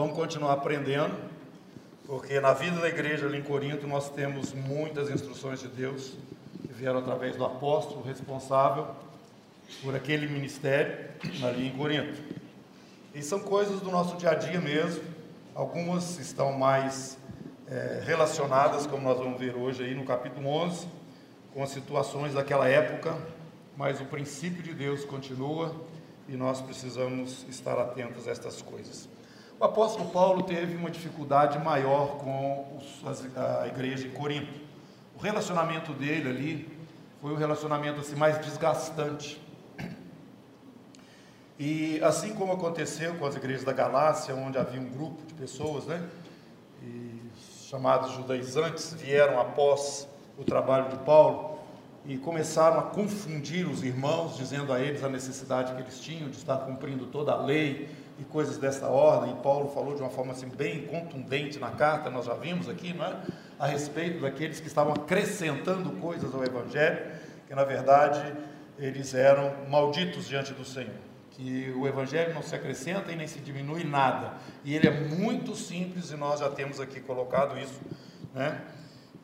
vamos continuar aprendendo, porque na vida da igreja ali em Corinto nós temos muitas instruções de Deus que vieram através do apóstolo responsável por aquele ministério ali em Corinto. E são coisas do nosso dia a dia mesmo, algumas estão mais é, relacionadas, como nós vamos ver hoje aí no capítulo 11, com as situações daquela época, mas o princípio de Deus continua e nós precisamos estar atentos a estas coisas. O apóstolo Paulo teve uma dificuldade maior com a igreja em Corinto. O relacionamento dele ali foi um relacionamento assim, mais desgastante. E assim como aconteceu com as igrejas da Galácia, onde havia um grupo de pessoas, né, chamados judaizantes, vieram após o trabalho de Paulo, e começaram a confundir os irmãos, dizendo a eles a necessidade que eles tinham de estar cumprindo toda a lei e coisas dessa ordem. E Paulo falou de uma forma assim bem contundente na carta, nós já vimos aqui, não é? A respeito daqueles que estavam acrescentando coisas ao evangelho, que na verdade eles eram malditos diante do Senhor. Que o evangelho não se acrescenta e nem se diminui nada. E ele é muito simples e nós já temos aqui colocado isso, né?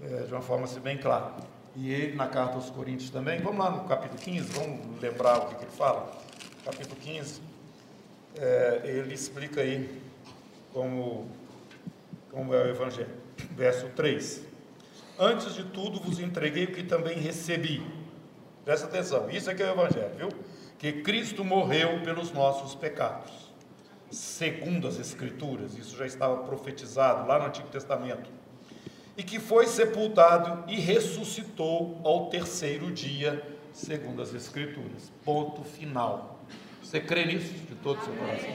É, de uma forma assim, bem clara e ele na carta aos Coríntios também. Vamos lá no capítulo 15, vamos lembrar o que, que ele fala. Capítulo 15, é, ele explica aí como, como é o Evangelho. Verso 3: Antes de tudo vos entreguei o que também recebi. Presta atenção, isso é que é o Evangelho, viu? Que Cristo morreu pelos nossos pecados, segundo as Escrituras, isso já estava profetizado lá no Antigo Testamento e que foi sepultado e ressuscitou ao terceiro dia, segundo as Escrituras. Ponto final. Você crê nisso de todo o seu coração?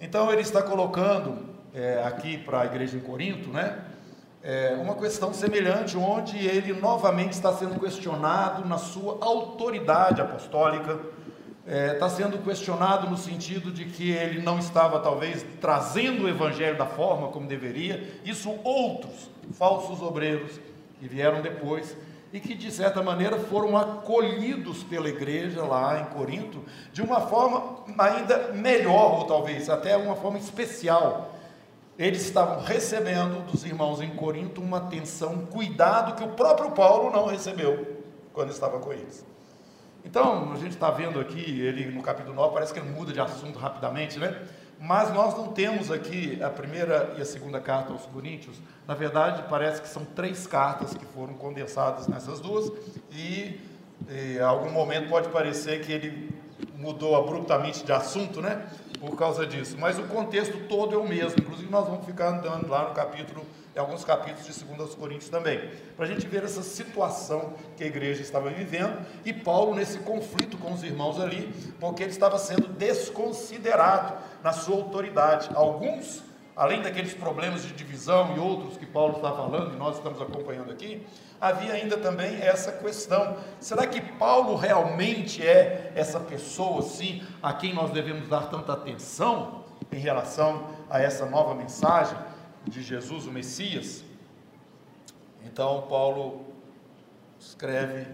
Então ele está colocando é, aqui para a igreja em Corinto, né? É, uma questão semelhante, onde ele novamente está sendo questionado na sua autoridade apostólica está é, sendo questionado no sentido de que ele não estava, talvez, trazendo o evangelho da forma como deveria. Isso outros falsos obreiros que vieram depois e que, de certa maneira, foram acolhidos pela igreja lá em Corinto de uma forma ainda melhor, ou talvez até uma forma especial. Eles estavam recebendo dos irmãos em Corinto uma atenção, um cuidado que o próprio Paulo não recebeu quando estava com eles. Então, a gente está vendo aqui, ele no capítulo 9, parece que ele muda de assunto rapidamente, né? Mas nós não temos aqui a primeira e a segunda carta aos Coríntios. Na verdade, parece que são três cartas que foram condensadas nessas duas, e em algum momento pode parecer que ele mudou abruptamente de assunto, né? Por causa disso. Mas o contexto todo é o mesmo. Inclusive, nós vamos ficar andando lá no capítulo em alguns capítulos de 2 Coríntios também, para a gente ver essa situação que a igreja estava vivendo e Paulo nesse conflito com os irmãos ali, porque ele estava sendo desconsiderado na sua autoridade. Alguns, além daqueles problemas de divisão e outros que Paulo está falando e nós estamos acompanhando aqui, havia ainda também essa questão: será que Paulo realmente é essa pessoa assim a quem nós devemos dar tanta atenção em relação a essa nova mensagem? De Jesus, o Messias. Então, Paulo escreve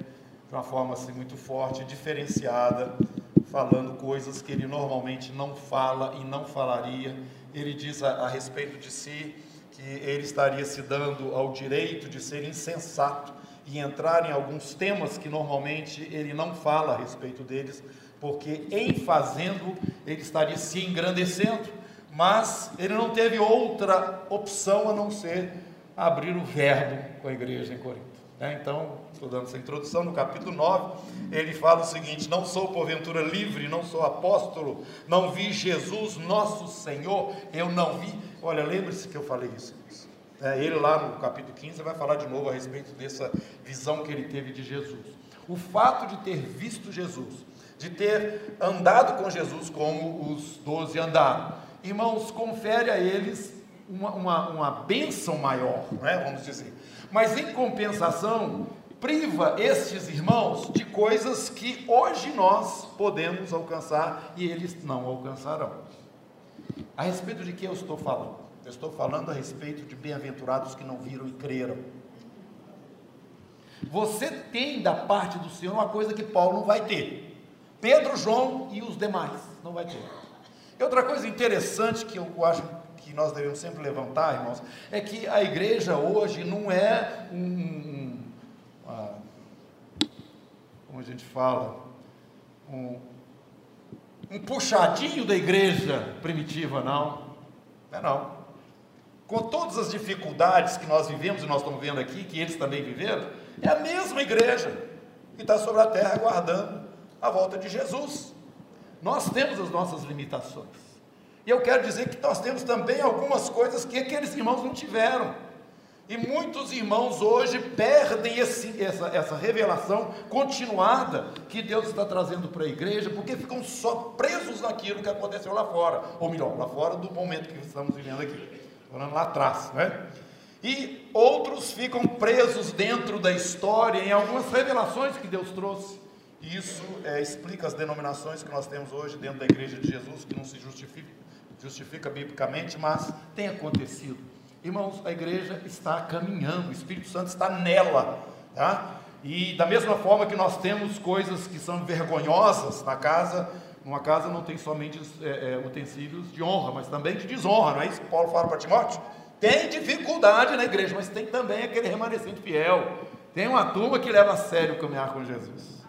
de uma forma assim muito forte, diferenciada, falando coisas que ele normalmente não fala e não falaria. Ele diz a, a respeito de si que ele estaria se dando ao direito de ser insensato e entrar em alguns temas que normalmente ele não fala a respeito deles, porque em fazendo ele estaria se engrandecendo mas ele não teve outra opção a não ser abrir o verbo com a igreja em Corinto. Né? Então, estou dando essa introdução, no capítulo 9, ele fala o seguinte: Não sou porventura livre, não sou apóstolo, não vi Jesus, nosso Senhor, eu não vi. Olha, lembre-se que eu falei isso. É, ele lá no capítulo 15 vai falar de novo a respeito dessa visão que ele teve de Jesus. O fato de ter visto Jesus, de ter andado com Jesus como os doze andaram, irmãos, confere a eles uma, uma, uma bênção maior, né, vamos dizer. Mas em compensação, priva estes irmãos de coisas que hoje nós podemos alcançar e eles não alcançarão. A respeito de que eu estou falando? Eu estou falando a respeito de bem-aventurados que não viram e creram. Você tem da parte do Senhor uma coisa que Paulo não vai ter. Pedro, João e os demais não vai ter E outra coisa interessante que eu acho que nós devemos sempre levantar, irmãos, é que a igreja hoje não é um, uma, como a gente fala, um, um puxadinho da igreja primitiva, não. Não é não. Com todas as dificuldades que nós vivemos e nós estamos vendo aqui, que eles também viveram, é a mesma igreja que está sobre a terra aguardando a volta de Jesus. Nós temos as nossas limitações. E eu quero dizer que nós temos também algumas coisas que aqueles irmãos não tiveram. E muitos irmãos hoje perdem esse, essa, essa revelação continuada que Deus está trazendo para a igreja, porque ficam só presos naquilo que aconteceu lá fora, ou melhor, lá fora do momento que estamos vivendo aqui, falando lá atrás, né? E outros ficam presos dentro da história em algumas revelações que Deus trouxe. Isso é, explica as denominações que nós temos hoje dentro da igreja de Jesus, que não se justifica, justifica biblicamente, mas tem acontecido. Irmãos, a igreja está caminhando, o Espírito Santo está nela, tá? E da mesma forma que nós temos coisas que são vergonhosas na casa, numa casa não tem somente é, é, utensílios de honra, mas também de desonra, não é isso que Paulo fala para Timóteo? Tem dificuldade na igreja, mas tem também aquele remanescente fiel. Tem uma turma que leva a sério caminhar com Jesus.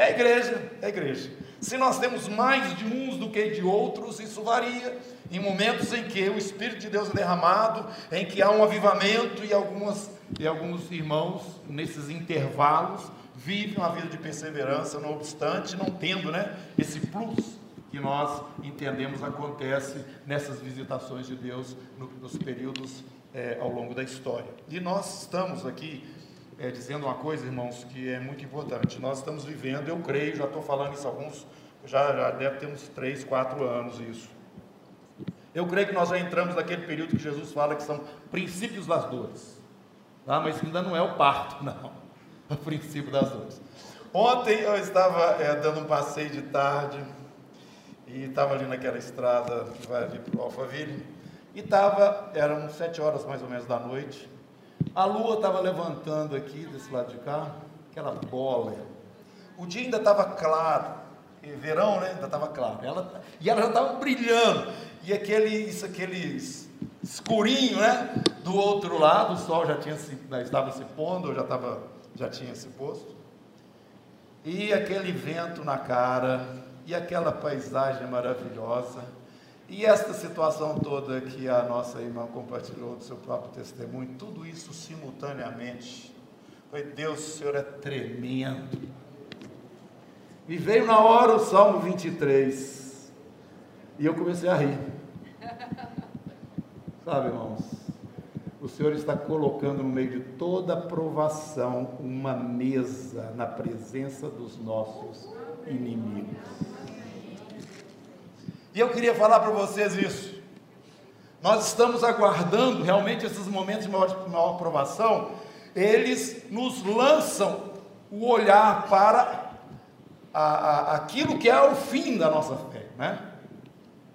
É a igreja, é a igreja. Se nós temos mais de uns do que de outros, isso varia. Em momentos em que o Espírito de Deus é derramado, em que há um avivamento e, algumas, e alguns irmãos, nesses intervalos, vivem uma vida de perseverança, não obstante, não tendo né, esse plus que nós entendemos acontece nessas visitações de Deus no, nos períodos é, ao longo da história. E nós estamos aqui é, dizendo uma coisa, irmãos, que é muito importante. Nós estamos vivendo, eu creio, já estou falando isso alguns, já, já deve ter uns 3, 4 anos isso. Eu creio que nós já entramos naquele período que Jesus fala que são princípios das dores. Tá? Mas ainda não é o parto, não. É o princípio das dores. Ontem eu estava é, dando um passeio de tarde e estava ali naquela estrada que vai ali para o Alphaville. E estava, eram sete horas mais ou menos da noite, a lua estava levantando aqui, desse lado de cá, aquela bola. O dia ainda estava claro, verão, né? Ainda estava claro. Ela, e ela já estava brilhando. E aquele, isso, aquele escurinho, né? Do outro lado, o sol já tinha se, já estava se pondo, já, estava, já tinha se posto. E aquele vento na cara, e aquela paisagem maravilhosa. E esta situação toda que a nossa irmã compartilhou do seu próprio testemunho, tudo isso simultaneamente. Foi Deus, o Senhor é tremendo. E veio na hora o Salmo 23. E eu comecei a rir. Sabe, irmãos? O Senhor está colocando no meio de toda provação uma mesa na presença dos nossos inimigos. E eu queria falar para vocês isso. Nós estamos aguardando realmente esses momentos de maior, maior provação, eles nos lançam o olhar para a, a, aquilo que é o fim da nossa fé, né?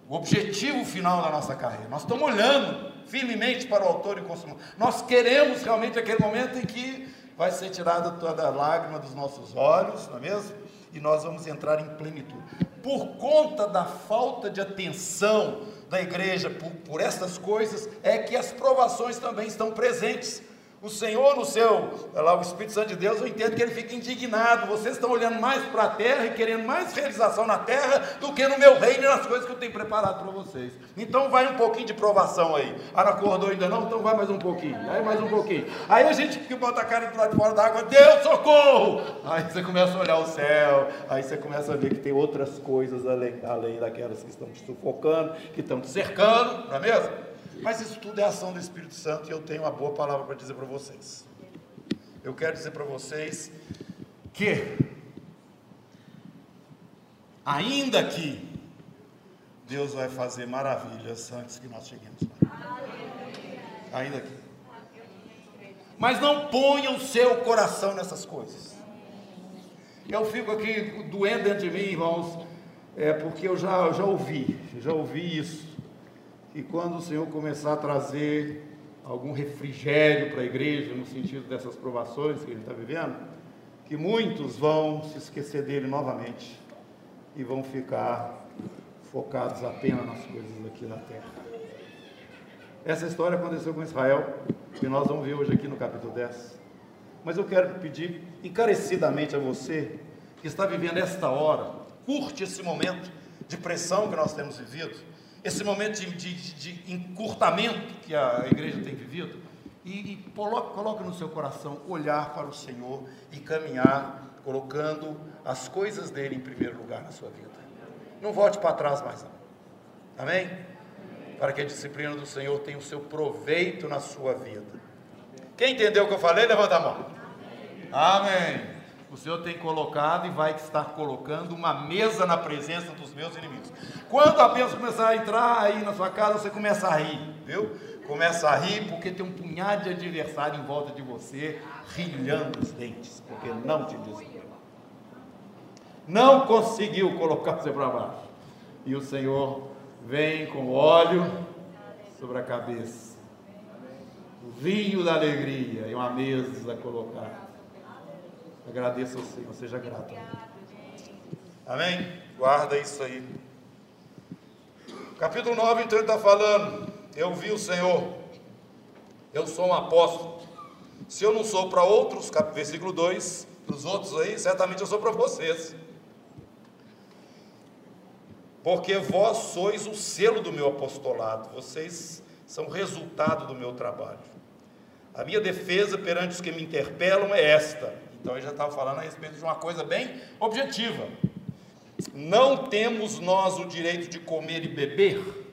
o objetivo final da nossa carreira. Nós estamos olhando firmemente para o autor e consumador. Nós queremos realmente aquele momento em que vai ser tirada toda a lágrima dos nossos olhos, não é mesmo? E nós vamos entrar em plenitude por conta da falta de atenção da igreja por, por estas coisas, é que as provações também estão presentes. O Senhor, no seu, lá o Espírito Santo de Deus, eu entendo que ele fica indignado. Vocês estão olhando mais para a terra e querendo mais realização na terra do que no meu reino e nas coisas que eu tenho preparado para vocês. Então vai um pouquinho de provação aí. Ah, não acordou ainda não? Então vai mais um pouquinho. Aí mais um pouquinho. Aí a gente que bota a cara do lado de fora da água, Deus, socorro! Aí você começa a olhar o céu, aí você começa a ver que tem outras coisas além, além daquelas que estão te sufocando, que estão te cercando, não é mesmo? Mas isso tudo é ação do Espírito Santo e eu tenho uma boa palavra para dizer para vocês. Eu quero dizer para vocês que, ainda que Deus vai fazer maravilhas antes que nós cheguemos lá. Ainda que. Mas não ponha o seu coração nessas coisas. Eu fico aqui doendo dentro de mim, irmãos, é porque eu já, eu já ouvi, já ouvi isso e quando o Senhor começar a trazer algum refrigério para a igreja, no sentido dessas provações que ele está vivendo, que muitos vão se esquecer dele novamente e vão ficar focados apenas nas coisas aqui da terra. Essa história aconteceu com Israel, que nós vamos ver hoje aqui no capítulo 10. Mas eu quero pedir encarecidamente a você que está vivendo esta hora, curte esse momento de pressão que nós temos vivido, esse momento de, de, de encurtamento que a igreja tem vivido, e, e coloque, coloque no seu coração olhar para o Senhor e caminhar, colocando as coisas dele em primeiro lugar na sua vida. Não volte para trás mais não. Amém? Para que a disciplina do Senhor tenha o seu proveito na sua vida. Quem entendeu o que eu falei, levanta a mão. Amém. O Senhor tem colocado e vai estar colocando uma mesa na presença dos meus inimigos. Quando a bênção começar a entrar aí na sua casa, você começa a rir, viu? Começa a rir porque tem um punhado de adversário em volta de você, rilhando os dentes, porque não te diz não conseguiu colocar você para baixo. E o Senhor vem com óleo sobre a cabeça, o vinho da alegria e uma mesa colocar. Agradeça ao Senhor, seja grato. Amém? Guarda isso aí. Capítulo 9, então, ele está falando: Eu vi o Senhor, eu sou um apóstolo. Se eu não sou para outros, versículo 2, para os outros aí, certamente eu sou para vocês porque vós sois o selo do meu apostolado, vocês são resultado do meu trabalho. A minha defesa perante os que me interpelam é esta. Então ele já estava falando a respeito de uma coisa bem objetiva. Não temos nós o direito de comer e beber?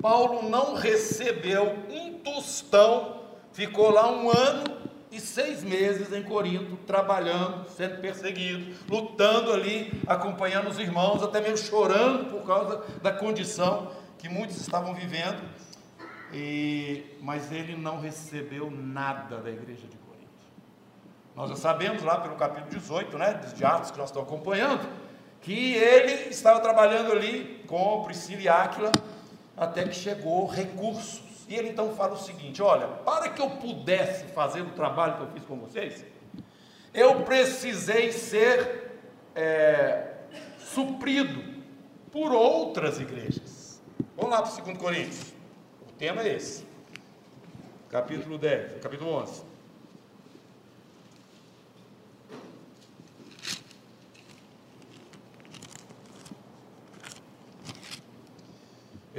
Paulo não recebeu um tostão, ficou lá um ano e seis meses em Corinto, trabalhando, sendo perseguido, lutando ali, acompanhando os irmãos, até mesmo chorando por causa da condição que muitos estavam vivendo. E, mas ele não recebeu nada da igreja de. Nós já sabemos lá pelo capítulo 18, né, de Atos que nós estamos acompanhando, que ele estava trabalhando ali com Priscila e Áquila, até que chegou recurso e ele então fala o seguinte: olha, para que eu pudesse fazer o trabalho que eu fiz com vocês, eu precisei ser é, suprido por outras igrejas. Vamos lá para o 2 Coríntios. O tema é esse. Capítulo 10, capítulo 11.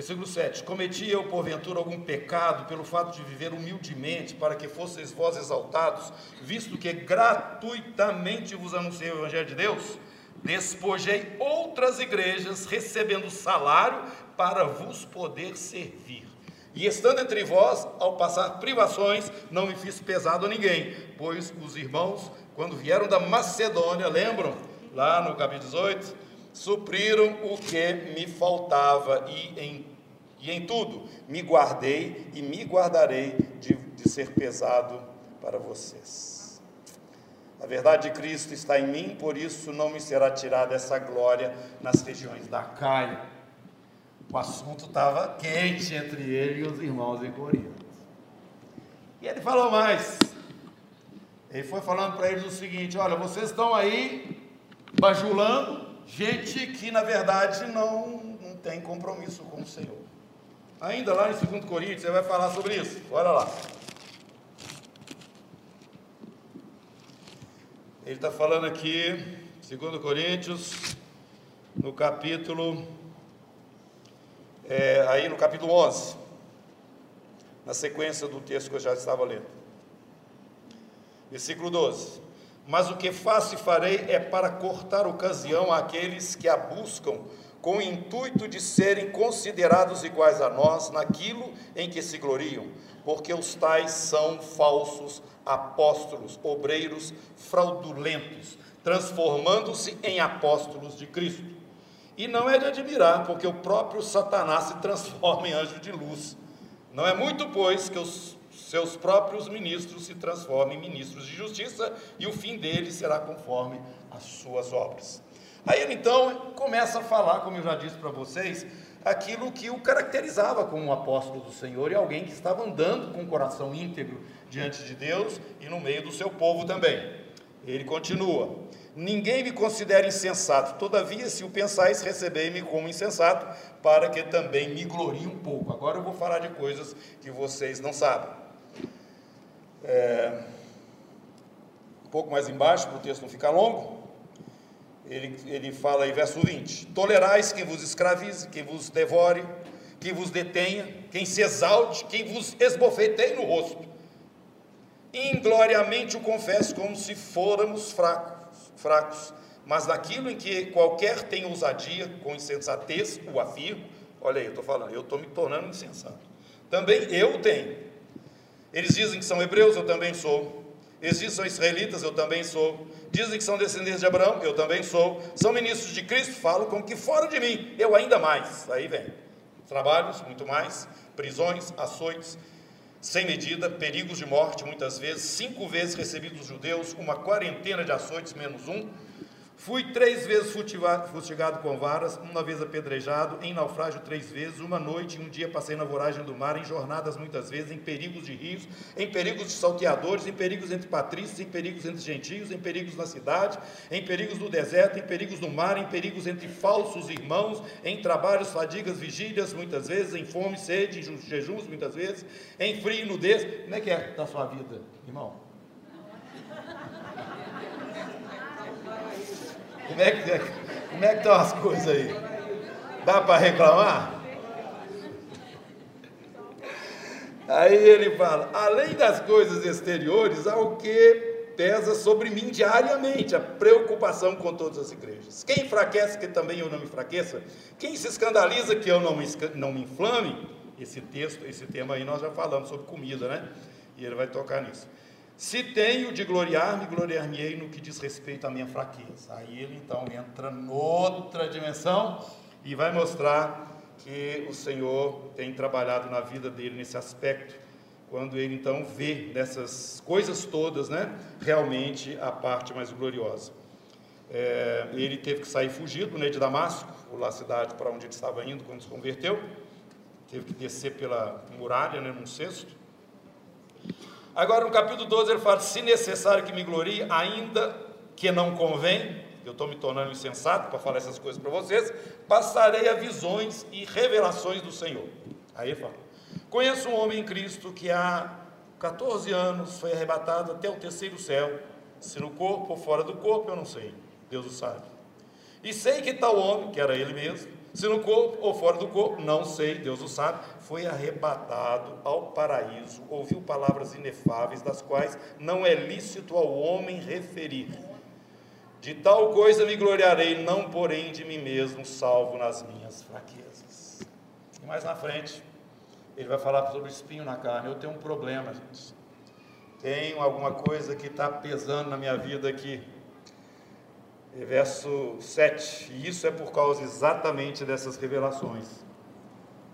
Versículo 7: Cometi eu, porventura, algum pecado pelo fato de viver humildemente, para que fosseis vós exaltados, visto que gratuitamente vos anunciei o Evangelho de Deus? Despojei outras igrejas, recebendo salário para vos poder servir. E estando entre vós, ao passar privações, não me fiz pesado a ninguém, pois os irmãos, quando vieram da Macedônia, lembram? Lá no capítulo 18, supriram o que me faltava e em, e em tudo me guardei e me guardarei de, de ser pesado para vocês. A verdade de Cristo está em mim, por isso não me será tirada essa glória nas regiões da Caia. O assunto estava quente entre ele e os irmãos em Corinto. E ele falou mais. Ele foi falando para eles o seguinte: olha, vocês estão aí bajulando, gente que na verdade não, não tem compromisso com o Senhor. Ainda lá em 2 Coríntios, você vai falar sobre isso. Olha lá. Ele está falando aqui, 2 Coríntios, no capítulo, é, aí no capítulo 11, na sequência do texto que eu já estava lendo. Versículo 12. Mas o que faço e farei é para cortar ocasião àqueles que a buscam, com o intuito de serem considerados iguais a nós naquilo em que se gloriam, porque os tais são falsos apóstolos, obreiros fraudulentos, transformando-se em apóstolos de Cristo. E não é de admirar, porque o próprio Satanás se transforma em anjo de luz. Não é muito, pois, que os seus próprios ministros se transformem em ministros de justiça e o fim deles será conforme as suas obras. Aí ele então começa a falar, como eu já disse para vocês, aquilo que o caracterizava como um apóstolo do Senhor e alguém que estava andando com o coração íntegro diante de Deus e no meio do seu povo também. Ele continua: Ninguém me considera insensato, todavia, se o pensais, recebei-me como insensato, para que também me glorie um pouco. Agora eu vou falar de coisas que vocês não sabem. É, um pouco mais embaixo, para o texto não ficar longo, ele, ele fala aí, verso 20: Tolerais quem vos escravize, quem vos devore, quem vos detenha, quem se exalte, quem vos esbofeteie no rosto. Ingloriamente o confesso, como se fôramos fracos fracos, mas naquilo em que qualquer tem ousadia, com insensatez, o afirmo. Olha aí, eu estou falando, eu estou me tornando insensato. Também eu tenho. Eles dizem que são hebreus, eu também sou. Eles dizem são israelitas, eu também sou. Dizem que são descendentes de Abraão, eu também sou. São ministros de Cristo, falo como que fora de mim, eu ainda mais. Aí vem. Trabalhos, muito mais. Prisões, açoites, sem medida, perigos de morte, muitas vezes, cinco vezes recebi dos judeus, uma quarentena de açoites, menos um, Fui três vezes fustigado com varas, uma vez apedrejado, em naufrágio três vezes, uma noite e um dia passei na voragem do mar, em jornadas muitas vezes, em perigos de rios, em perigos de salteadores, em perigos entre patrícios, em perigos entre gentios, em perigos na cidade, em perigos no deserto, em perigos no mar, em perigos entre falsos irmãos, em trabalhos, fadigas, vigílias, muitas vezes, em fome, sede, em jejuns, muitas vezes, em frio e nudez. Como é que é da sua vida, irmão? Como é que, como é que estão as coisas aí? Dá para reclamar? Aí ele fala: além das coisas exteriores, há o que pesa sobre mim diariamente, a preocupação com todas as igrejas. Quem enfraquece que também eu não me enfraqueça? Quem se escandaliza que eu não me, não me inflame? Esse texto, esse tema aí nós já falamos sobre comida, né? E ele vai tocar nisso. Se tenho de gloriar-me, gloriar-me-ei no que diz respeito à minha fraqueza. Aí ele então entra noutra dimensão e vai mostrar que o Senhor tem trabalhado na vida dele nesse aspecto, quando ele então vê nessas coisas todas, né, realmente a parte mais gloriosa. É, ele teve que sair fugido né, de Damasco, lá a cidade para onde ele estava indo quando se converteu, teve que descer pela muralha, né, num cesto, Agora no capítulo 12 ele fala: se necessário que me glorie, ainda que não convém, eu estou me tornando insensato para falar essas coisas para vocês, passarei a visões e revelações do Senhor. Aí ele fala: conheço um homem em Cristo que há 14 anos foi arrebatado até o terceiro céu, se no corpo ou fora do corpo, eu não sei, Deus o sabe. E sei que tal homem, que era ele mesmo, se no corpo ou fora do corpo, não sei, Deus o sabe, foi arrebatado ao paraíso, ouviu palavras inefáveis, das quais não é lícito ao homem referir. De tal coisa me gloriarei, não porém de mim mesmo, salvo nas minhas fraquezas. E mais na frente, ele vai falar sobre o espinho na carne. Eu tenho um problema, gente. Tenho alguma coisa que está pesando na minha vida aqui verso 7, e isso é por causa exatamente dessas revelações,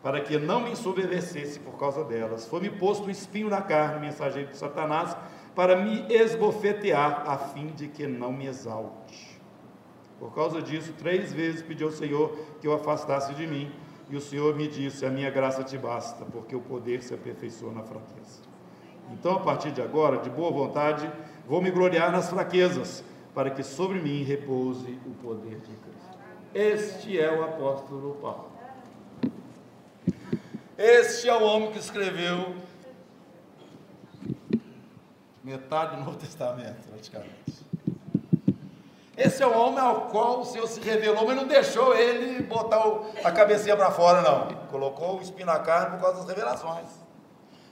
para que não me ensoberbecesse por causa delas. Foi-me posto um espinho na carne, mensageiro de Satanás, para me esbofetear, a fim de que não me exalte. Por causa disso, três vezes pedi ao Senhor que eu afastasse de mim, e o Senhor me disse: A minha graça te basta, porque o poder se aperfeiçoa na fraqueza. Então, a partir de agora, de boa vontade, vou me gloriar nas fraquezas para que sobre mim repouse o poder de Cristo. Este é o apóstolo Paulo. Este é o homem que escreveu metade do Novo Testamento, praticamente. Esse é o homem ao qual o Senhor se revelou, mas não deixou ele botar a cabecinha para fora, não. Colocou o espinho na carne por causa das revelações.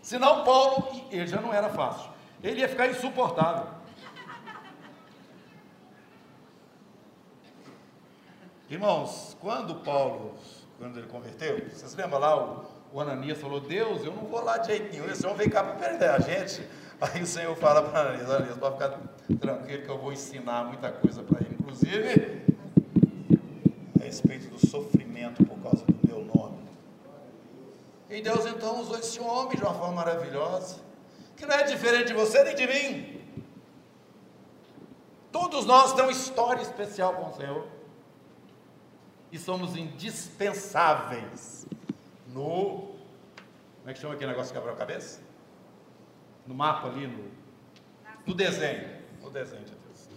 Senão, Paulo, ele já não era fácil. Ele ia ficar insuportável. Irmãos, quando Paulo, quando ele converteu, vocês lembram lá, o, Ananias falou, Deus, eu não vou lá de jeito nenhum, esse homem vem cá para perder a gente. Aí o Senhor fala para Ananias, Ananias, pode ficar tranquilo que eu vou ensinar muita coisa para ele, inclusive a respeito do sofrimento por causa do meu nome. E Deus então usou esse homem de uma forma maravilhosa, que não é diferente de você nem de mim. Todos nós temos história especial com o Senhor e somos indispensáveis no. Como é que chama aquele negócio que quebra a cabeça? No mapa ali, no, no desenho. No desenho de Deus.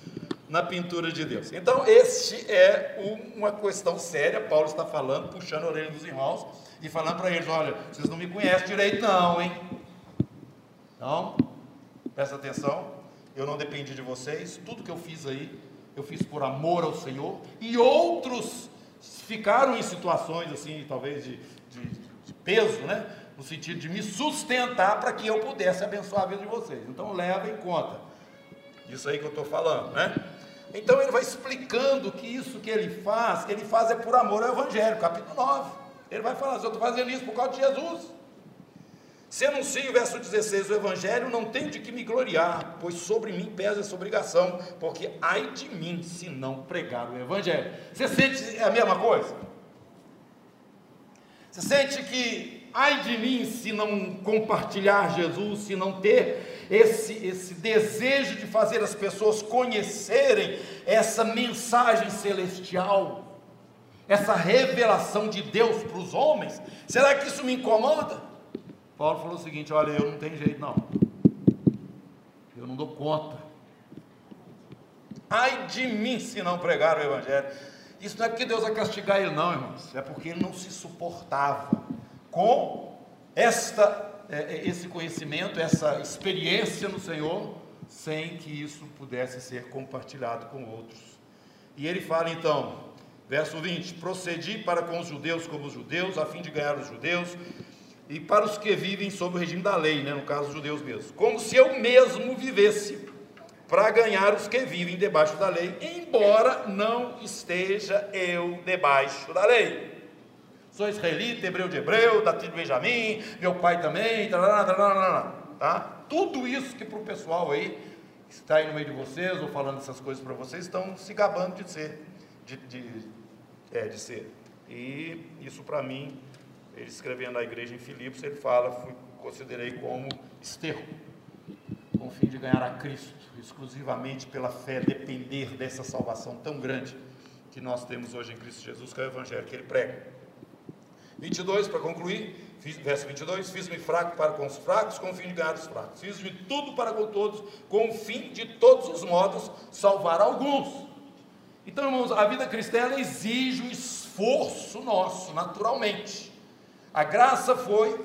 na pintura de Deus. Então, este é uma questão séria. Paulo está falando, puxando a orelha dos irmãos e falando para eles: olha, vocês não me conhecem direito, não, hein? Então, presta atenção. Eu não dependi de vocês. Tudo que eu fiz aí, eu fiz por amor ao Senhor. E outros ficaram em situações assim, talvez de, de, de peso, né? No sentido de me sustentar para que eu pudesse abençoar a vida de vocês. Então, leva em conta. Isso aí que eu estou falando, né? Então ele vai explicando que isso que ele faz, ele faz é por amor ao Evangelho, capítulo 9. Ele vai falar, eu estou fazendo isso por causa de Jesus. Se anuncio, verso 16, o Evangelho, não tenho de que me gloriar, pois sobre mim pesa essa obrigação, porque ai de mim se não pregar o Evangelho. Você sente a mesma coisa? Você sente que ai de mim se não compartilhar Jesus, se não ter esse, esse desejo de fazer as pessoas conhecerem essa mensagem celestial, essa revelação de Deus para os homens? Será que isso me incomoda? Paulo falou o seguinte: olha, eu não tenho jeito não. Eu não dou conta. Ai de mim se não pregar o Evangelho. Isso não é porque Deus vai castigar ele, não, irmãos. É porque ele não se suportava com esta, é, é, esse conhecimento, essa experiência no Senhor, sem que isso pudesse ser compartilhado com outros. E ele fala então, verso 20: Procedi para com os judeus como os judeus, a fim de ganhar os judeus e para os que vivem sob o regime da lei, né, no caso dos judeus mesmo, como se eu mesmo vivesse para ganhar os que vivem debaixo da lei, embora não esteja eu debaixo da lei. Sou israelita, hebreu de hebreu, da tribo de Benjamim, meu pai também, tarará, tarará, tá? Tudo isso que para o pessoal aí que está aí no meio de vocês ou falando essas coisas para vocês estão se gabando de ser, de, de, é, de ser. E isso para mim ele escrevendo à igreja em Filipos, ele fala, fui, considerei como esterro, com o fim de ganhar a Cristo, exclusivamente pela fé, depender dessa salvação tão grande que nós temos hoje em Cristo Jesus, que é o Evangelho que ele prega. 22, para concluir, verso 22, fiz-me fraco para com os fracos, com o fim de ganhar os fracos. Fiz-me tudo para com todos, com o fim de todos os modos salvar alguns. Então, irmãos, a vida cristã exige um esforço nosso, naturalmente. A graça foi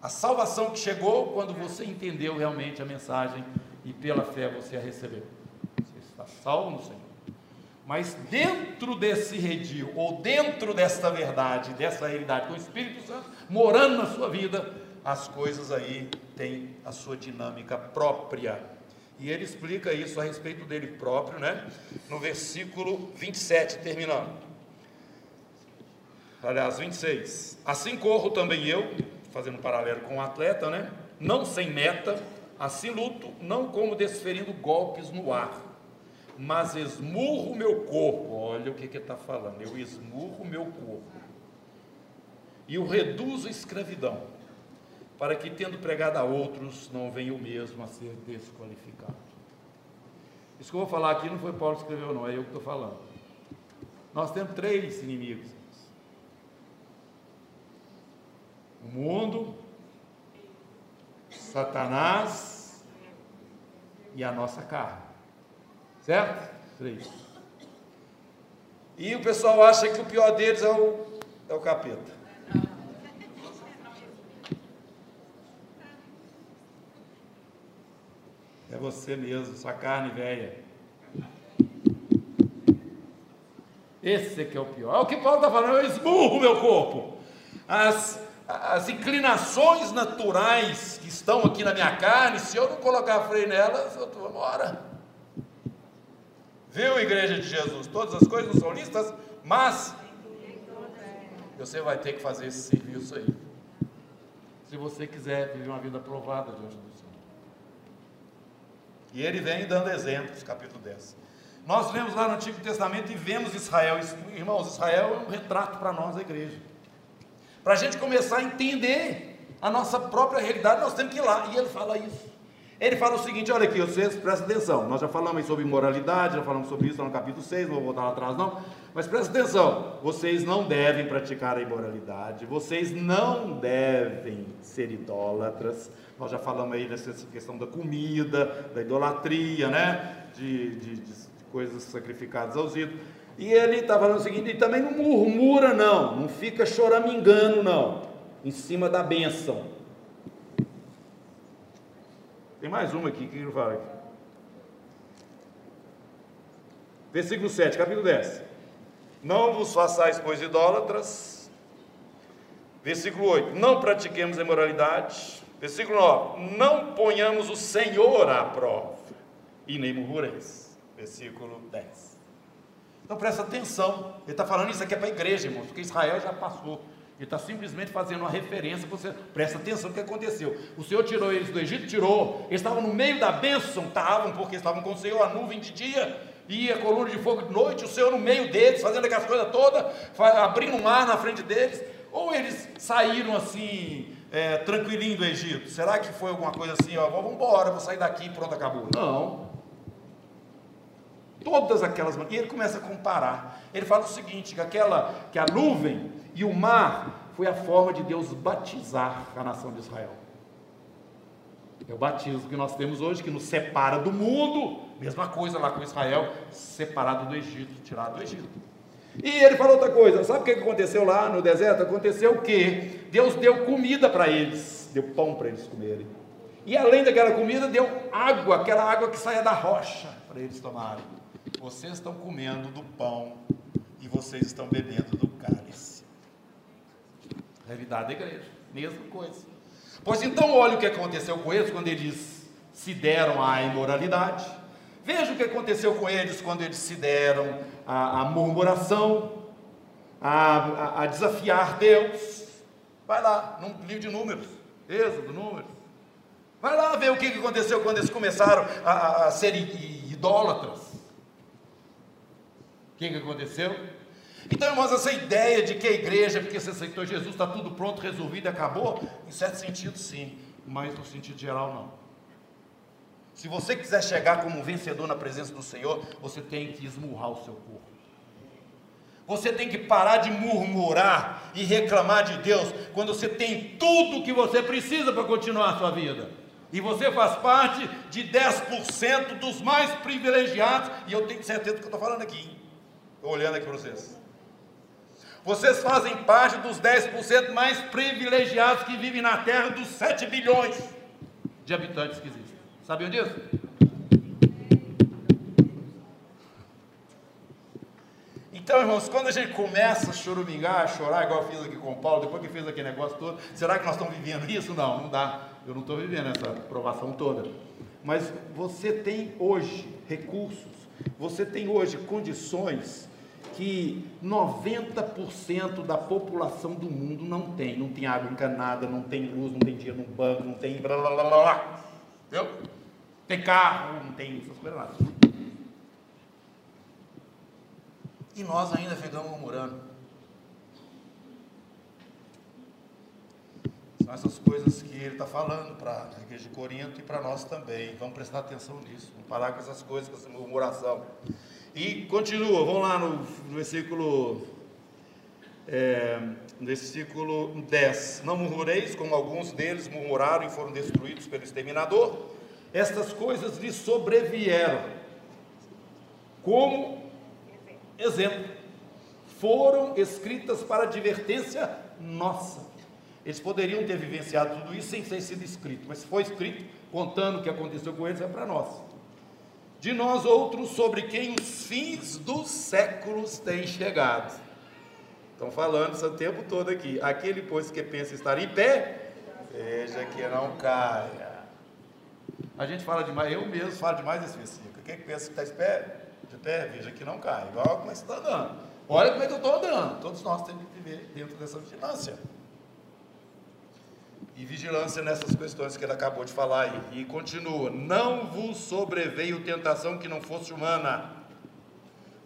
a salvação que chegou quando você entendeu realmente a mensagem e pela fé você a recebeu. Você está salvo no Senhor. Mas dentro desse redil, ou dentro desta verdade, dessa realidade, com o Espírito Santo morando na sua vida, as coisas aí têm a sua dinâmica própria. E ele explica isso a respeito dele próprio, né? No versículo 27, terminando aliás, 26. Assim corro também eu, fazendo um paralelo com o atleta, né? Não sem meta, assim luto, não como desferindo golpes no ar, mas esmurro meu corpo. Olha o que, que ele está falando, eu esmurro meu corpo e o reduzo à escravidão, para que, tendo pregado a outros, não venha o mesmo a ser desqualificado. Isso que eu vou falar aqui não foi Paulo que escreveu, não, é eu que estou falando. Nós temos três inimigos o mundo, Satanás e a nossa carne. Certo? Três. E o pessoal acha que o pior deles é o, é o capeta. É você mesmo, sua carne velha. Esse que é o pior. É o que Paulo está falando, eu esmurro meu corpo. As as inclinações naturais que estão aqui na minha carne, se eu não colocar freio nelas, eu estou embora. Viu, igreja de Jesus? Todas as coisas não são listas, mas você vai ter que fazer esse serviço aí. Se você quiser viver uma vida aprovada diante do Senhor. E ele vem dando exemplos, capítulo 10. Nós lemos lá no Antigo Testamento e vemos Israel. Irmãos, Israel é um retrato para nós, a igreja. Para a gente começar a entender a nossa própria realidade, nós temos que ir lá. E ele fala isso. Ele fala o seguinte: olha aqui, vocês prestem atenção. Nós já falamos sobre moralidade, já falamos sobre isso no capítulo 6, não vou voltar lá atrás, não. Mas presta atenção: vocês não devem praticar a imoralidade, vocês não devem ser idólatras. Nós já falamos aí dessa questão da comida, da idolatria, né? De, de, de coisas sacrificadas aos ídolos. E ele está falando o seguinte: e também não murmura, não, não fica choramingando, não, em cima da bênção. Tem mais uma aqui que eu falo aqui. Versículo 7, capítulo 10. Não vos façais, pois, idólatras. Versículo 8. Não pratiquemos a imoralidade. Versículo 9. Não ponhamos o Senhor à prova. E nem murmureis. Versículo 10. Então presta atenção. Ele está falando isso aqui é para a igreja, irmãos, porque Israel já passou. Ele está simplesmente fazendo uma referência. Você presta atenção no que aconteceu. O Senhor tirou eles do Egito, tirou. Eles estavam no meio da bênção, estavam, porque estavam com o Senhor, a nuvem de dia e a coluna de fogo de noite, o Senhor no meio deles, fazendo aquelas coisas todas, abrindo o mar na frente deles. Ou eles saíram assim, é, tranquilinho do Egito? Será que foi alguma coisa assim, ó, vamos embora, vou sair daqui e pronto, acabou? Não. Todas aquelas E ele começa a comparar. Ele fala o seguinte: que aquela, que a nuvem e o mar foi a forma de Deus batizar a nação de Israel. É o batismo que nós temos hoje, que nos separa do mundo. Mesma coisa lá com Israel, separado do Egito, tirado do Egito. E ele falou outra coisa, sabe o que aconteceu lá no deserto? Aconteceu que Deus deu comida para eles, deu pão para eles comerem. E além daquela comida, deu água, aquela água que saía da rocha para eles tomarem. Vocês estão comendo do pão e vocês estão bebendo do cálice. Realidade da igreja, mesma coisa. Pois então, olha o que aconteceu com eles quando eles se deram à imoralidade. Veja o que aconteceu com eles quando eles se deram à, à murmuração, a, a, a, desafiar Deus. Vai lá, no livro de números, Êxodo, números. Vai lá ver o que aconteceu quando eles começaram a, a ser idólatras. O que aconteceu? Então, irmãos, essa ideia de que a igreja, porque você aceitou Jesus, está tudo pronto, resolvido, acabou, em certo sentido sim, mas no sentido geral não. Se você quiser chegar como vencedor na presença do Senhor, você tem que esmurrar o seu corpo. Você tem que parar de murmurar e reclamar de Deus quando você tem tudo o que você precisa para continuar a sua vida. E você faz parte de 10% dos mais privilegiados, e eu tenho certeza do que eu estou falando aqui. Estou olhando aqui para vocês. Vocês fazem parte dos 10% mais privilegiados que vivem na Terra, dos 7 bilhões de habitantes que existem. Sabiam disso? Então, irmãos, quando a gente começa a chorumingar, a chorar, igual eu fiz aqui com o Paulo, depois que fez aquele negócio todo, será que nós estamos vivendo isso? Não, não dá. Eu não estou vivendo essa provação toda. Mas você tem hoje recursos, você tem hoje condições que 90% da população do mundo não tem. Não tem água encanada, não tem luz, não tem dinheiro no banco, não tem blá blá blá blá. Entendeu? Tem carro, não tem essas coisas nada. E nós ainda ficamos murmurando. São essas coisas que ele está falando para a igreja de Corinto e para nós também. Vamos prestar atenção nisso. Vamos parar com essas coisas, com essa murmuração. E continua, vamos lá no, no versículo, é, versículo 10. Não murmureis, como alguns deles murmuraram e foram destruídos pelo exterminador. Estas coisas lhes sobrevieram. Como exemplo, foram escritas para advertência nossa. Eles poderiam ter vivenciado tudo isso sem ter sido escrito, mas foi escrito contando o que aconteceu com eles é para nós de nós outros sobre quem os fins dos séculos têm chegado. Estão falando isso o tempo todo aqui. Aquele, pois, que pensa estar em pé, veja que não caia. A gente fala demais, eu mesmo falo demais esse versículo. Quem pensa que está de pé, de pé, veja que não cai. Igual como é que está andando. Olha como é que eu estou andando. Todos nós temos que viver dentro dessa vigilância e vigilância nessas questões que ele acabou de falar aí. E continua: Não vos sobreveio tentação que não fosse humana,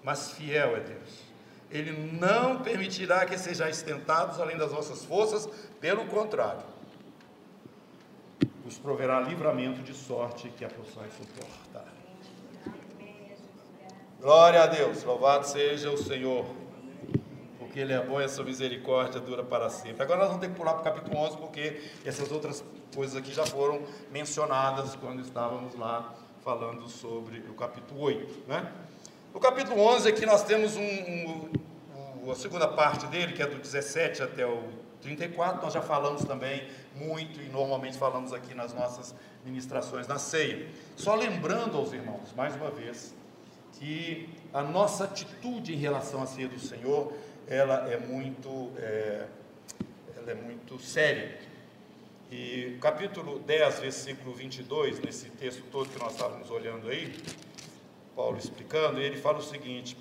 mas fiel é Deus. Ele não permitirá que sejais tentados além das vossas forças, pelo contrário, vos proverá livramento de sorte que a possais suportar. Glória a Deus, louvado seja o Senhor porque Ele é bom e a sua misericórdia dura para sempre. Agora nós vamos ter que pular para o capítulo 11, porque essas outras coisas aqui já foram mencionadas quando estávamos lá falando sobre o capítulo 8. Né? No capítulo 11 aqui nós temos um, um, a segunda parte dele, que é do 17 até o 34, nós já falamos também muito e normalmente falamos aqui nas nossas ministrações na ceia. Só lembrando aos irmãos, mais uma vez, que a nossa atitude em relação à ceia do Senhor, ela é muito, é, ela é muito séria. E capítulo 10, versículo 22, nesse texto todo que nós estávamos olhando aí, Paulo explicando, ele fala o seguinte: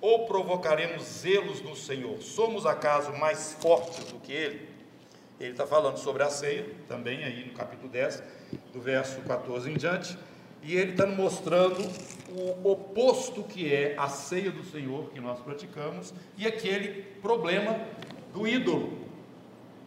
Ou provocaremos zelos no Senhor, somos acaso mais fortes do que ele? Ele está falando sobre a ceia, também aí no capítulo 10, do verso 14 em diante, e ele está mostrando o oposto que é a ceia do Senhor que nós praticamos e aquele problema do ídolo,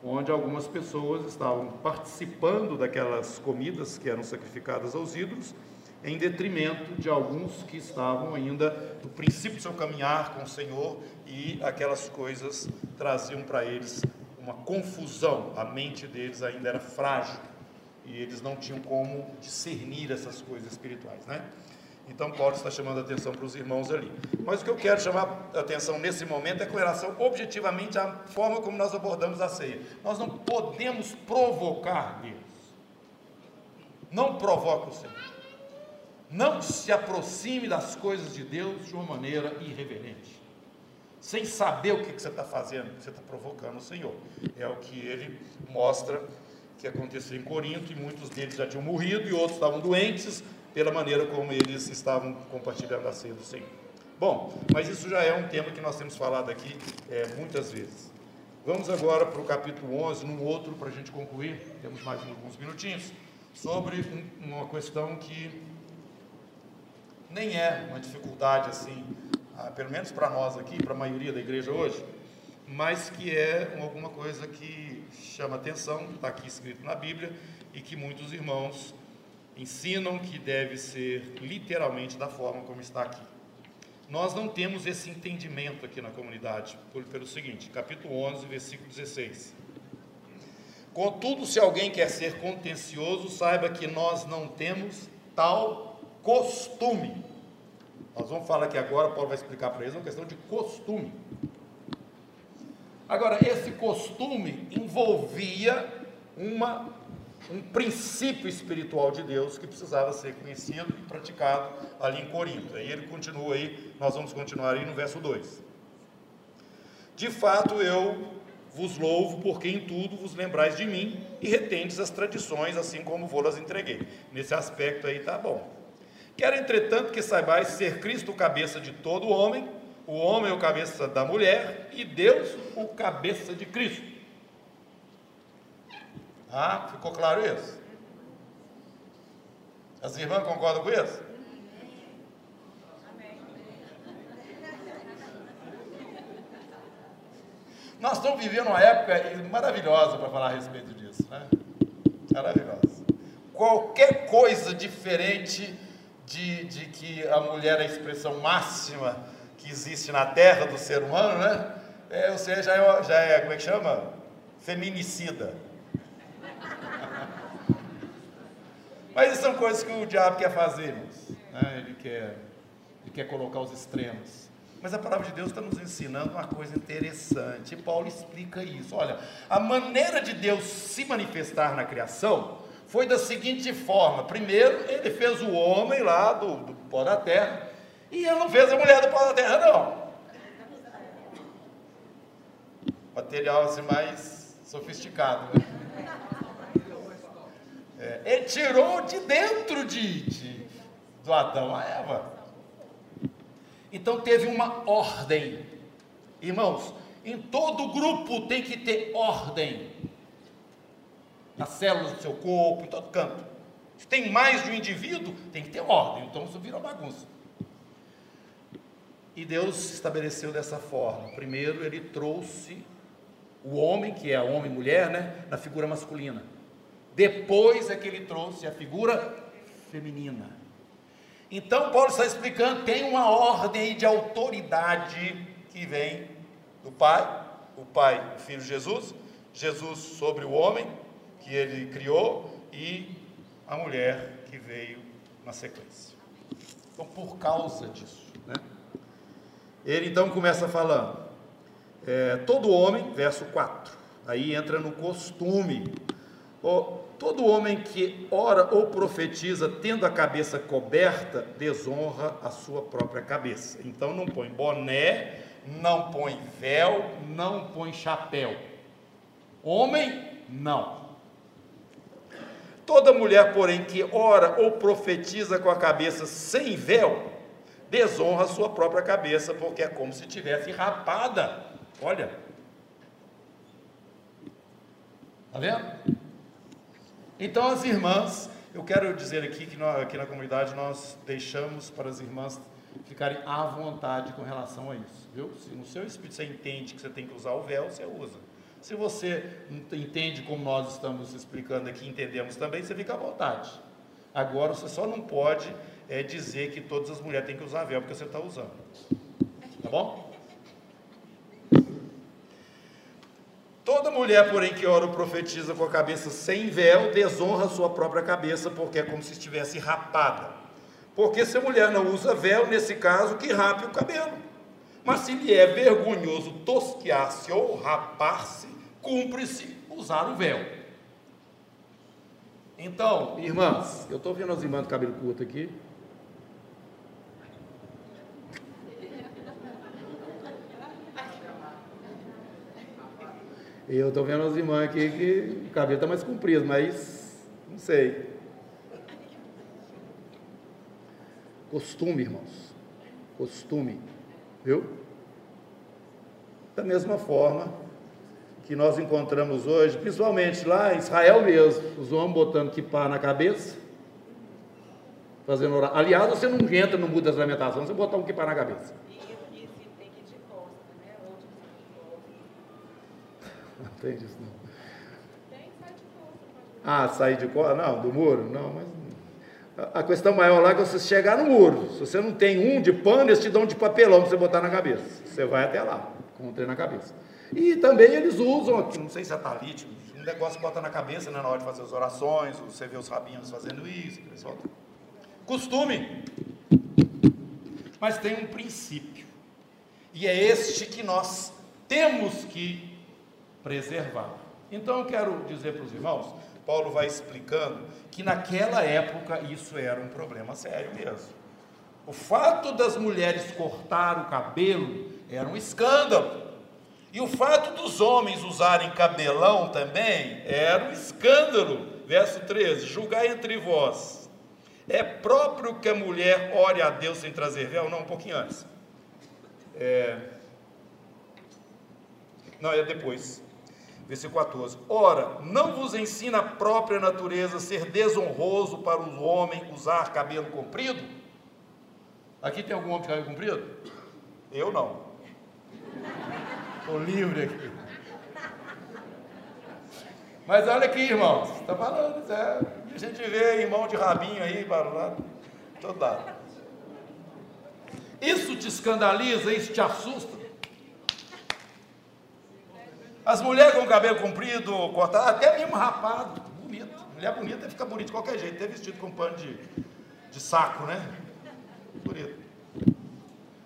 onde algumas pessoas estavam participando daquelas comidas que eram sacrificadas aos ídolos, em detrimento de alguns que estavam ainda no princípio do seu caminhar com o Senhor e aquelas coisas traziam para eles uma confusão, a mente deles ainda era frágil e eles não tinham como discernir essas coisas espirituais, né? Então Paulo está chamando a atenção para os irmãos ali. Mas o que eu quero chamar a atenção nesse momento é com relação objetivamente à forma como nós abordamos a ceia. Nós não podemos provocar Deus. Não provoque o Senhor. Não se aproxime das coisas de Deus de uma maneira irreverente. Sem saber o que você está fazendo, você está provocando o Senhor. É o que ele mostra que aconteceu em Corinto, e muitos deles já tinham morrido e outros estavam doentes, pela maneira como eles estavam compartilhando a ceia do Senhor. Bom, mas isso já é um tema que nós temos falado aqui é, muitas vezes. Vamos agora para o capítulo 11, num outro, para a gente concluir, temos mais alguns minutinhos, sobre um, uma questão que nem é uma dificuldade assim, ah, pelo menos para nós aqui, para a maioria da igreja hoje, mas que é alguma coisa que chama atenção, está aqui escrito na Bíblia, e que muitos irmãos ensinam que deve ser literalmente da forma como está aqui. Nós não temos esse entendimento aqui na comunidade, por, pelo seguinte, capítulo 11, versículo 16. Contudo, se alguém quer ser contencioso, saiba que nós não temos tal costume. Nós vamos falar aqui agora, Paulo vai explicar para eles, é uma questão de costume. Agora, esse costume envolvia uma um princípio espiritual de Deus que precisava ser conhecido e praticado ali em Corinto. Aí ele continua aí, nós vamos continuar aí no verso 2. De fato, eu vos louvo, porque em tudo vos lembrais de mim e retendes as tradições, assim como vou-las entreguei. Nesse aspecto aí tá bom. Quero, entretanto, que saibais ser Cristo cabeça de todo homem, o homem o cabeça da mulher e Deus o cabeça de Cristo. Ah, ficou claro isso? As irmãs concordam com isso? Nós estamos vivendo uma época maravilhosa para falar a respeito disso, né? Maravilhosa. Qualquer coisa diferente de, de que a mulher é a expressão máxima que existe na terra do ser humano, né? É, ou seja, já é, já é, como é que chama? Feminicida. Mas são coisas que o diabo quer fazer, irmãos. Né? Ele, quer, ele quer colocar os extremos. Mas a palavra de Deus está nos ensinando uma coisa interessante. E Paulo explica isso. Olha, a maneira de Deus se manifestar na criação foi da seguinte forma: primeiro, ele fez o homem lá do, do pó da terra, e ele não fez a mulher do da terra, não. Material assim mais sofisticado, né? É, ele tirou de dentro de, de, do Adão a Eva. Então teve uma ordem. Irmãos, em todo grupo tem que ter ordem. Nas células do seu corpo, em todo canto. Se tem mais de um indivíduo, tem que ter ordem. Então isso vira bagunça. E Deus estabeleceu dessa forma. Primeiro, ele trouxe o homem, que é homem e mulher, né, na figura masculina. Depois é que ele trouxe a figura feminina. Então, Paulo está explicando: tem uma ordem de autoridade que vem do Pai, o Pai, o Filho Jesus, Jesus sobre o homem que ele criou e a mulher que veio na sequência. Então, por causa disso? Ele então começa falando: é, todo homem, verso 4, aí entra no costume. Todo homem que ora ou profetiza tendo a cabeça coberta, desonra a sua própria cabeça. Então não põe boné, não põe véu, não põe chapéu. Homem, não. Toda mulher, porém, que ora ou profetiza com a cabeça sem véu, desonra a sua própria cabeça, porque é como se tivesse rapada. Olha. Está vendo? Então, as irmãs, eu quero dizer aqui que nós, aqui na comunidade nós deixamos para as irmãs ficarem à vontade com relação a isso, viu? Se no seu espírito você entende que você tem que usar o véu, você usa. Se você entende como nós estamos explicando aqui, entendemos também, você fica à vontade. Agora você só não pode é, dizer que todas as mulheres têm que usar véu porque você está usando. Tá bom? Toda mulher, porém, que ora ou profetiza com a cabeça sem véu, desonra sua própria cabeça, porque é como se estivesse rapada. Porque se a mulher não usa véu, nesse caso, que rape o cabelo. Mas se lhe é vergonhoso tosquear-se ou rapar-se, cumpre-se usar o véu. Então, irmãs, eu estou vendo as irmãs de cabelo curto aqui. Eu estou vendo as irmãs aqui que o cabelo está mais comprido, mas não sei. Costume, irmãos. Costume. Viu? Da mesma forma que nós encontramos hoje, principalmente lá em Israel mesmo, os homens botando kippah na cabeça, fazendo oração. Aliás, você não entra no mundo das lamentações, você botar um kippah na cabeça. Tem isso não. Ah, sair de costa? Não, do muro? Não, mas a questão maior lá é que você chegar no muro. Se você não tem um de pano, eles te dão de papelão para você botar na cabeça. Você vai até lá, com o trem na cabeça. E também eles usam aqui, não sei se é talite, um negócio que bota na cabeça né, na hora de fazer as orações, você vê os rabinhos fazendo isso, pessoal. Costume. Mas tem um princípio. E é este que nós temos que preservar. Então eu quero dizer para os irmãos, Paulo vai explicando que naquela época isso era um problema sério mesmo. O fato das mulheres cortar o cabelo era um escândalo. E o fato dos homens usarem cabelão também era um escândalo. Verso 13: Julgai entre vós. É próprio que a mulher ore a Deus sem trazer véu? Não, um pouquinho antes. É... Não, é depois. Versículo 14: Ora, não vos ensina a própria natureza ser desonroso para o homem usar cabelo comprido? Aqui tem algum homem de cabelo comprido? Eu não. Estou livre aqui. Mas olha aqui, irmãos, está falando, é, a gente vê irmão de rabinho aí para lá, todo lado. Isso te escandaliza, isso te assusta? As mulheres com cabelo comprido, cortado, até mesmo rapado, bonito. Mulher bonita fica bonita de qualquer jeito, até vestido com pano de, de saco, né? Bonito.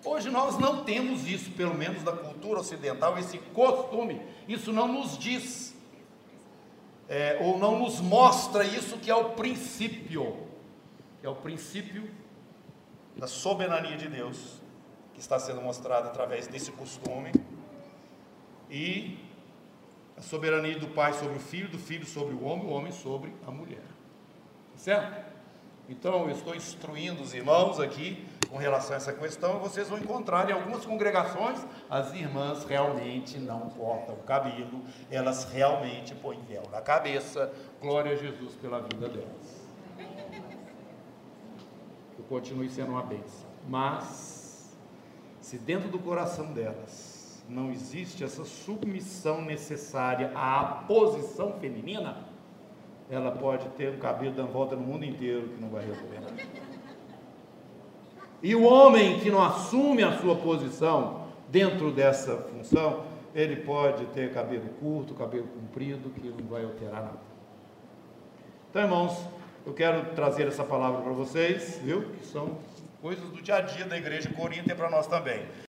Hoje nós não temos isso, pelo menos da cultura ocidental, esse costume. Isso não nos diz, é, ou não nos mostra isso que é o princípio, que é o princípio da soberania de Deus, que está sendo mostrado através desse costume. E a soberania do pai sobre o filho, do filho sobre o homem, o homem sobre a mulher. Certo? Então, eu estou instruindo os irmãos aqui com relação a essa questão. Vocês vão encontrar em algumas congregações as irmãs realmente não cortam o cabelo, elas realmente põem véu na cabeça. Glória a Jesus pela vida delas. Que continue sendo uma bênção. Mas, se dentro do coração delas não existe essa submissão necessária à posição feminina, ela pode ter um cabelo dando volta no mundo inteiro que não vai resolver nada. E o homem que não assume a sua posição dentro dessa função, ele pode ter cabelo curto, cabelo comprido, que não vai alterar nada. Então, irmãos, eu quero trazer essa palavra para vocês, viu? Que são coisas do dia a dia da igreja Corinto e para nós também.